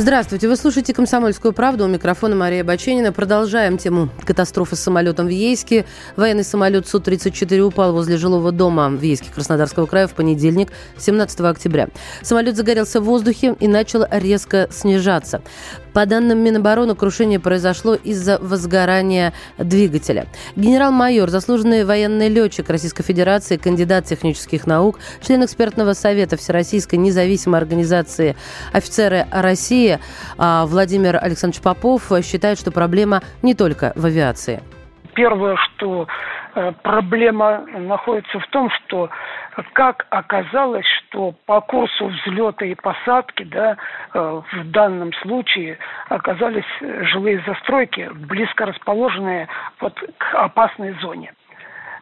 Здравствуйте, вы слушаете «Комсомольскую правду». У микрофона Мария Баченина. Продолжаем тему катастрофы с самолетом в Ейске. Военный самолет Су-34 упал возле жилого дома в Ейске Краснодарского края в понедельник, 17 октября. Самолет загорелся в воздухе и начал резко снижаться. По данным Минобороны, крушение произошло из-за возгорания двигателя. Генерал-майор, заслуженный военный летчик Российской Федерации, кандидат технических наук, член экспертного совета Всероссийской независимой организации «Офицеры России» а, Владимир Александрович Попов считает, что проблема не только в авиации. Первое, что проблема находится в том, что как оказалось, что по курсу взлета и посадки, да, э, в данном случае оказались жилые застройки, близко расположенные вот к опасной зоне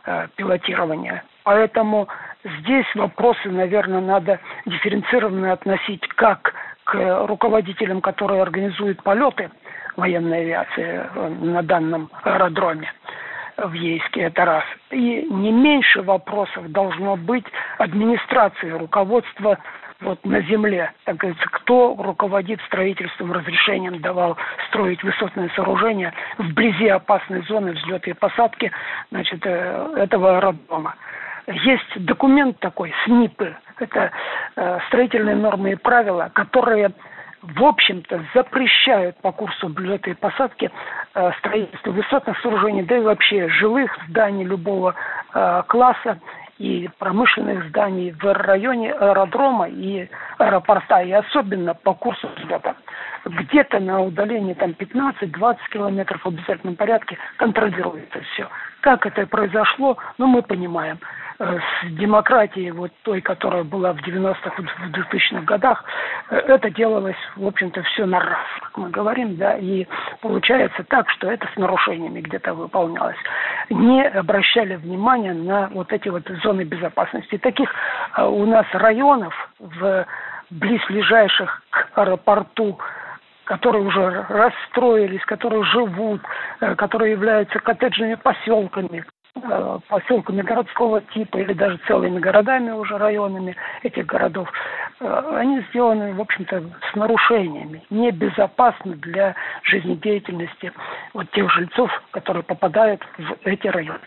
э, пилотирования. Поэтому здесь вопросы, наверное, надо дифференцированно относить как к руководителям, которые организуют полеты военной авиации э, на данном аэродроме, в Ейске, это раз. И не меньше вопросов должно быть администрации, руководства вот на земле, так говорится, кто руководит строительством, разрешением давал строить высотные сооружения вблизи опасной зоны взлета и посадки значит, э, этого аэродрома. Есть документ такой, СНИПы, это э, строительные нормы и правила, которые в общем-то, запрещают по курсу взлета и посадки э, строительство высотных сооружений, да и вообще жилых зданий любого э, класса и промышленных зданий в районе аэродрома и аэропорта, и особенно по курсу взлета. Где-то на удалении там 15-20 километров в обязательном порядке контролируется все. Как это произошло, ну мы понимаем – с демократией, вот той, которая была в 90-х, в 2000-х годах, э, это делалось, в общем-то, все на раз, как мы говорим, да, и получается так, что это с нарушениями где-то выполнялось. Не обращали внимания на вот эти вот зоны безопасности. Таких э, у нас районов в близлежащих к аэропорту которые уже расстроились, которые живут, которые являются коттеджными поселками, Э, поселками городского типа или даже целыми городами уже районами этих городов, э, они сделаны, в общем-то, с нарушениями, небезопасны для жизнедеятельности вот тех жильцов, которые попадают в эти районы.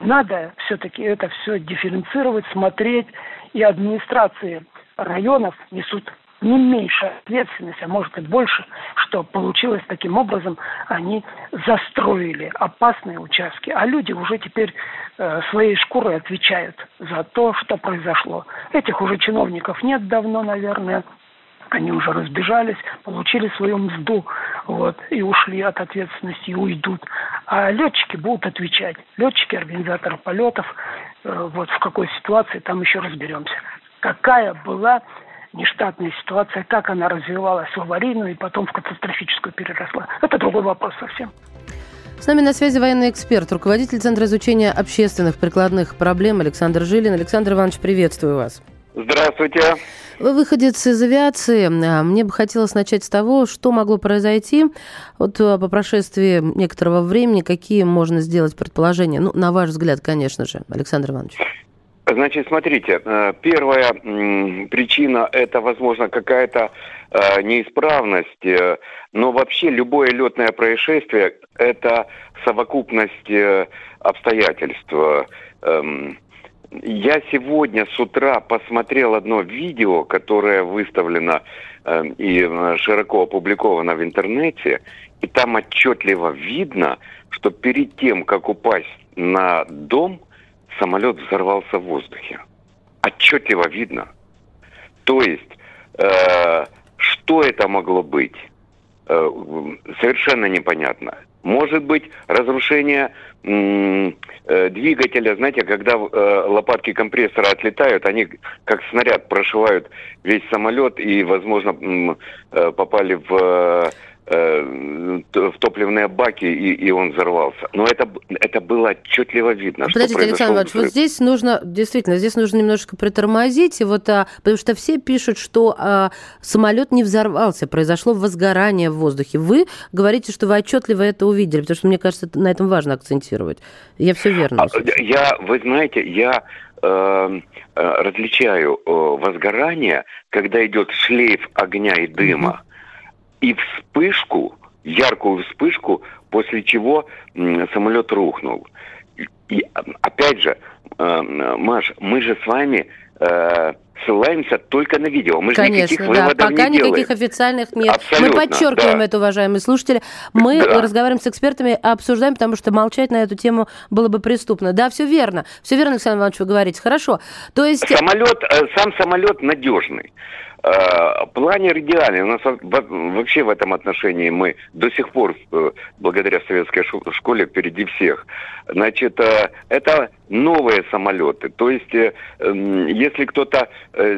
Надо все-таки это все дифференцировать, смотреть, и администрации районов несут не меньшая ответственность, а может и больше, что получилось таким образом, они застроили опасные участки, а люди уже теперь э, своей шкурой отвечают за то, что произошло. Этих уже чиновников нет давно, наверное, они уже разбежались, получили свою мзду вот, и ушли от ответственности и уйдут. А летчики будут отвечать. Летчики, организаторы полетов, э, вот в какой ситуации там еще разберемся. Какая была нештатная ситуация, как она развивалась в аварийную и потом в катастрофическую переросла. Это другой вопрос совсем. С нами на связи военный эксперт, руководитель Центра изучения общественных прикладных проблем Александр Жилин. Александр Иванович, приветствую вас. Здравствуйте. Вы выходец из авиации. А, мне бы хотелось начать с того, что могло произойти вот а, по прошествии некоторого времени, какие можно сделать предположения. Ну, на ваш взгляд, конечно же, Александр Иванович. Значит, смотрите, э, первая причина это, возможно, какая-то э, неисправность, э, но вообще любое летное происшествие это совокупность обстоятельств. Эм, я сегодня с утра посмотрел одно видео, которое выставлено и широко опубликовано в интернете, и там отчетливо видно, что перед тем, как упасть на дом – самолет взорвался в воздухе. Отчетливо видно. То есть, э, что это могло быть? Э, совершенно непонятно. Может быть, разрушение э, двигателя, знаете, когда э, лопатки компрессора отлетают, они как снаряд прошивают весь самолет и, возможно, э, попали в Э, в топливные баки, и, и он взорвался. Но это, это было отчетливо видно. Подождите, что Александр Иванович, вот здесь нужно, действительно, здесь нужно немножко притормозить, и вот, а, потому что все пишут, что а, самолет не взорвался, произошло возгорание в воздухе. Вы говорите, что вы отчетливо это увидели, потому что, мне кажется, на этом важно акцентировать. Я все верно. А, я, вы знаете, я э, э различаю э, возгорание, когда идет шлейф огня и дыма. И вспышку, яркую вспышку, после чего самолет рухнул. И опять же, э, Маш, мы же с вами э, ссылаемся только на видео. Мы Конечно, же никаких да. Пока не никаких делаем. официальных нет. Абсолютно, Мы подчеркиваем да. это, уважаемые слушатели. Мы да. разговариваем с экспертами, обсуждаем, потому что молчать на эту тему было бы преступно. Да, все верно. Все верно, Александр Иванович, вы говорите. Хорошо. То есть... Самолет, э, сам самолет надежный. Э, планер идеальный. У нас вообще в этом отношении мы до сих пор, э, благодаря советской школе, впереди всех. Значит, э, это новые самолеты. То есть, если кто-то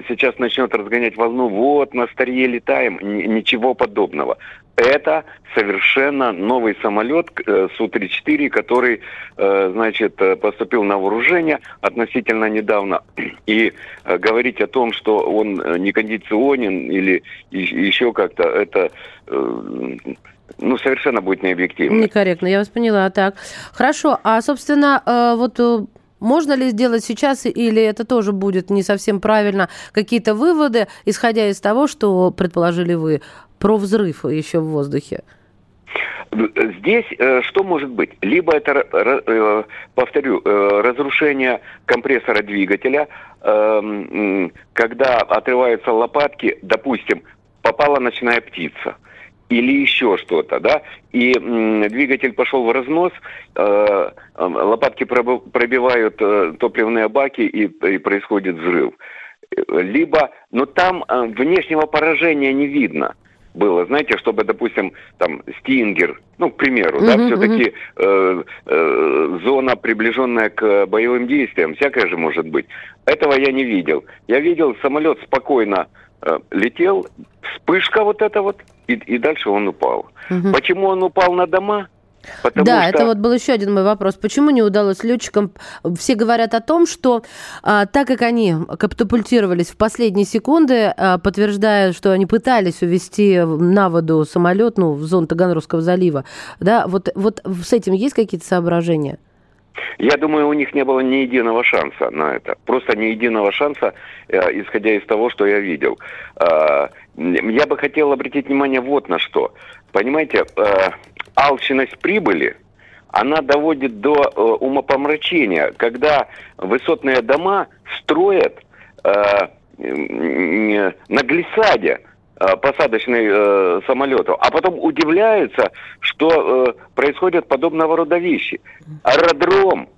сейчас начнет разгонять волну, вот, на старье летаем, ничего подобного это совершенно новый самолет э, Су-34, который, э, значит, э, поступил на вооружение относительно недавно. И говорить о том, что он некондиционен или еще как-то, это ну, совершенно будет необъективно. Некорректно, я вас поняла. Так, хорошо. А, собственно, вот можно ли сделать сейчас, или это тоже будет не совсем правильно, какие-то выводы, исходя из того, что предположили вы? про взрыв еще в воздухе? Здесь э, что может быть? Либо это, э, повторю, э, разрушение компрессора двигателя, э, когда отрываются лопатки, допустим, попала ночная птица или еще что-то, да, и м, двигатель пошел в разнос, э, лопатки пробивают э, топливные баки и, и происходит взрыв. Либо, но там э, внешнего поражения не видно было, знаете, чтобы, допустим, там Стингер, ну, к примеру, uh-huh, да, все-таки э, э, зона, приближенная к боевым действиям, всякое же может быть. Этого я не видел. Я видел, самолет спокойно летел, вспышка вот эта вот, и, и дальше он упал. Uh-huh. Почему он упал на дома? Потому да, что... это вот был еще один мой вопрос. Почему не удалось летчикам? Все говорят о том, что а, так как они катапультировались в последние секунды, а, подтверждая, что они пытались увести на воду самолет, ну, в зону Таганрогского залива, да, вот, вот с этим есть какие-то соображения? Я думаю, у них не было ни единого шанса на это. Просто ни единого шанса, э, исходя из того, что я видел. Э, я бы хотел обратить внимание вот на что. Понимаете, э, алчность прибыли, она доводит до э, умопомрачения, когда высотные дома строят на глиссаде посадочный э, самолету, а потом удивляются, что э, происходят подобного рода вещи. Аэродром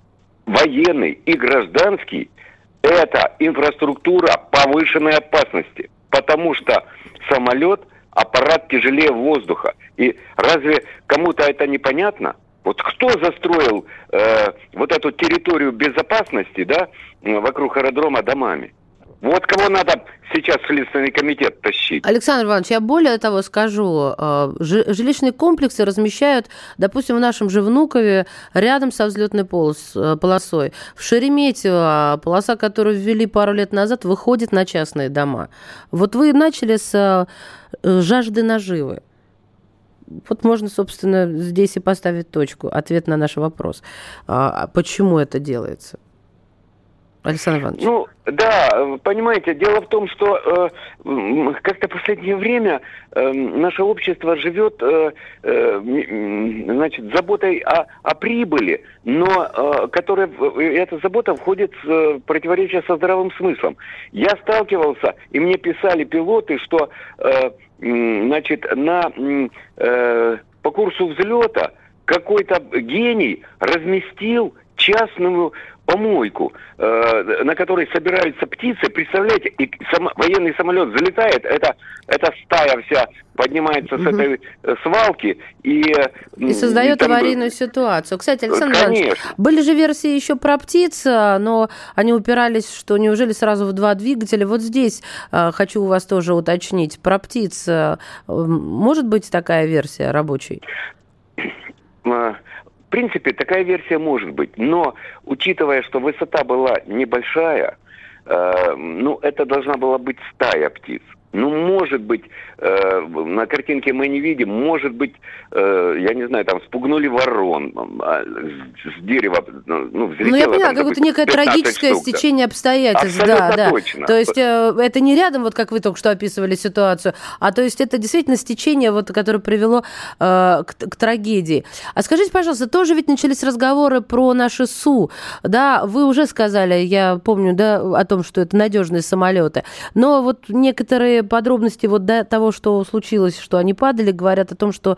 военный и гражданский – это инфраструктура повышенной опасности, потому что самолет – аппарат тяжелее воздуха. И разве кому-то это непонятно? Вот кто застроил э, вот эту территорию безопасности, да, вокруг аэродрома домами? Вот кого надо сейчас в Следственный комитет тащить. Александр Иванович, я более того скажу. Э, жилищные комплексы размещают, допустим, в нашем же Внукове, рядом со взлетной полос, э, полосой. В Шереметьево полоса, которую ввели пару лет назад, выходит на частные дома. Вот вы начали с э, жажды наживы. Вот можно, собственно, здесь и поставить точку, ответ на наш вопрос. А почему это делается? Александр Иванович. Ну, да, понимаете, дело в том, что э, как-то в последнее время э, наше общество живет, э, э, значит, заботой о, о прибыли, но э, которая, эта забота входит в э, противоречие со здравым смыслом. Я сталкивался, и мне писали пилоты, что, э, значит, на, э, по курсу взлета какой-то гений разместил частную помойку, э, на которой собираются птицы, представляете, и сам, военный самолет залетает, это, эта стая вся поднимается угу. с этой э, свалки и... И создает и там... аварийную ситуацию. Кстати, Александр Конечно. Иванович, были же версии еще про птиц, но они упирались, что неужели сразу в два двигателя. Вот здесь э, хочу у вас тоже уточнить. Про птиц э, может быть такая версия рабочей? Принципе, такая версия может быть, но учитывая, что высота была небольшая, э, ну, это должна была быть стая птиц. Ну, может быть, э, на картинке мы не видим, может быть, э, я не знаю, там спугнули ворон э, с дерева, ну, ну взлетело. Ну, я поняла, какое-то некое трагическое штук, стечение обстоятельств. Абсолютно да, да. точно. То есть э, это не рядом, вот как вы только что описывали ситуацию, а то есть это действительно стечение, вот, которое привело э, к, к трагедии. А скажите, пожалуйста, тоже ведь начались разговоры про наши СУ, да, вы уже сказали, я помню, да, о том, что это надежные самолеты, но вот некоторые подробности вот до того, что случилось, что они падали, говорят о том, что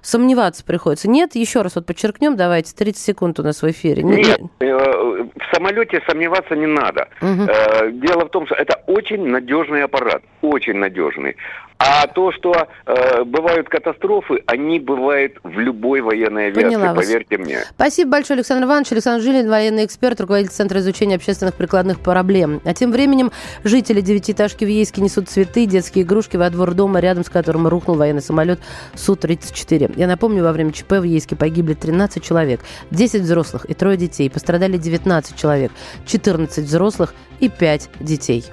сомневаться приходится. Нет, еще раз вот подчеркнем, давайте, 30 секунд у нас в эфире. Нет, э, в самолете сомневаться не надо. Угу. Дело в том, что это очень надежный аппарат, очень надежный. А то, что э, бывают катастрофы, они бывают в любой военной авиации, Поняла поверьте вас. мне. Спасибо большое, Александр Иванович. Александр Жилин, военный эксперт, руководитель Центра изучения общественных прикладных проблем. А тем временем жители девятиэтажки в Ейске несут цветы, детские игрушки во двор дома, рядом с которым рухнул военный самолет Су-34. Я напомню, во время ЧП в Ейске погибли 13 человек, 10 взрослых и трое детей. Пострадали 19 человек, 14 взрослых и 5 детей.